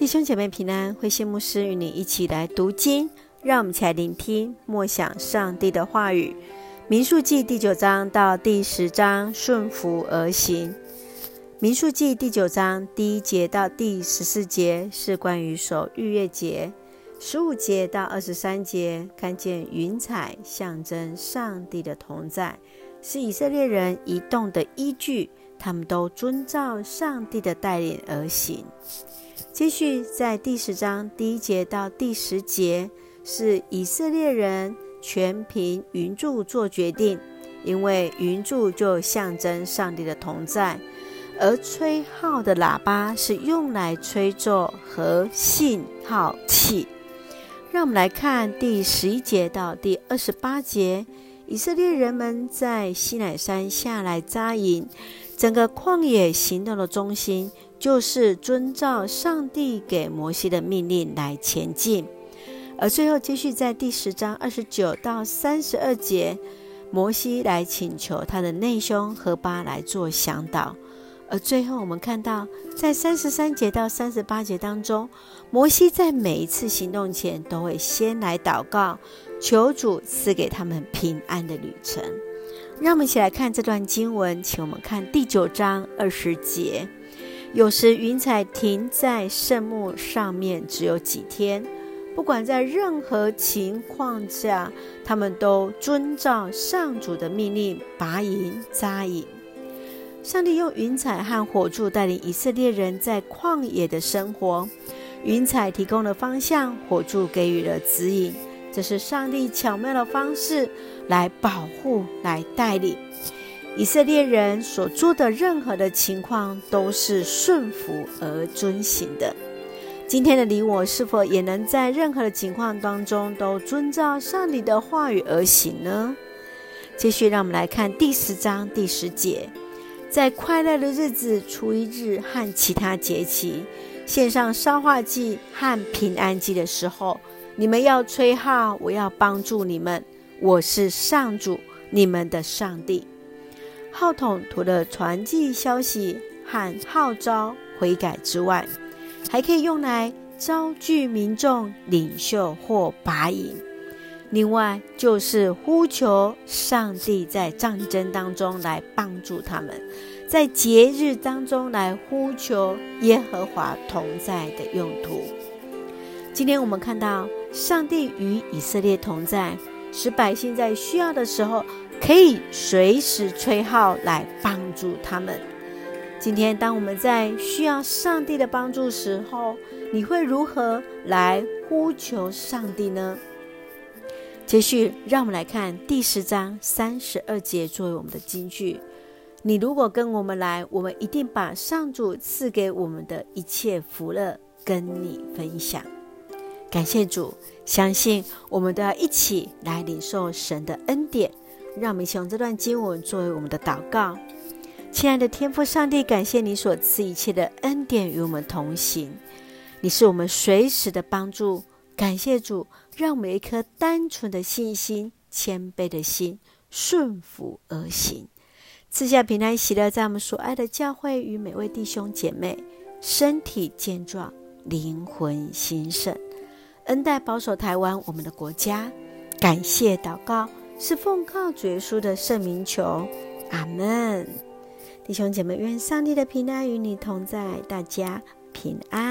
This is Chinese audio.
弟兄姐妹平安，慧馨牧师与你一起来读经，让我们一起来聆听默想上帝的话语。民数记第九章到第十章，顺服而行。民数记第九章第一节到第十四节是关于守逾越节，十五节到二十三节看见云彩象征上帝的同在，是以色列人移动的依据，他们都遵照上帝的带领而行。继续在第十章第一节到第十节，是以色列人全凭云柱做决定，因为云柱就象征上帝的同在，而吹号的喇叭是用来吹奏和信号器。让我们来看第十一节到第二十八节，以色列人们在西乃山下来扎营，整个旷野行动的中心。就是遵照上帝给摩西的命令来前进，而最后继续在第十章二十九到三十二节，摩西来请求他的内兄何巴来做向导，而最后我们看到在三十三节到三十八节当中，摩西在每一次行动前都会先来祷告，求主赐给他们平安的旅程。让我们一起来看这段经文，请我们看第九章二十节。有时云彩停在圣幕上面只有几天，不管在任何情况下，他们都遵照上主的命令拔营扎营。上帝用云彩和火柱带领以色列人在旷野的生活，云彩提供了方向，火柱给予了指引，这是上帝巧妙的方式来保护、来带领。以色列人所做的任何的情况都是顺服而遵行的。今天的你我是否也能在任何的情况当中都遵照上帝的话语而行呢？继续，让我们来看第十章第十节，在快乐的日子、初一日和其他节期，献上烧化祭和平安祭的时候，你们要吹号，我要帮助你们。我是上主，你们的上帝。号筒除了传递消息和号召悔改之外，还可以用来招聚民众、领袖或拔营。另外，就是呼求上帝在战争当中来帮助他们，在节日当中来呼求耶和华同在的用途。今天我们看到上帝与以色列同在，使百姓在需要的时候，可以随时吹号来帮助他们。今天，当我们在需要上帝的帮助时候，你会如何来呼求上帝呢？继续，让我们来看第十章三十二节作为我们的金句。你如果跟我们来，我们一定把上主赐给我们的一切福乐跟你分享。感谢主，相信我们都要一起来领受神的恩典。让我们一起用这段经文作为我们的祷告。亲爱的天父上帝，感谢你所赐一切的恩典与我们同行，你是我们随时的帮助。感谢主，让我们一颗单纯的信心、谦卑的心，顺服而行，赐下平安喜乐，在我们所爱的教会与每位弟兄姐妹身体健壮、灵魂兴盛，恩待保守台湾我们的国家。感谢祷告。是奉靠主耶稣的圣名求，阿门。弟兄姐妹，愿上帝的平安与你同在，大家平安。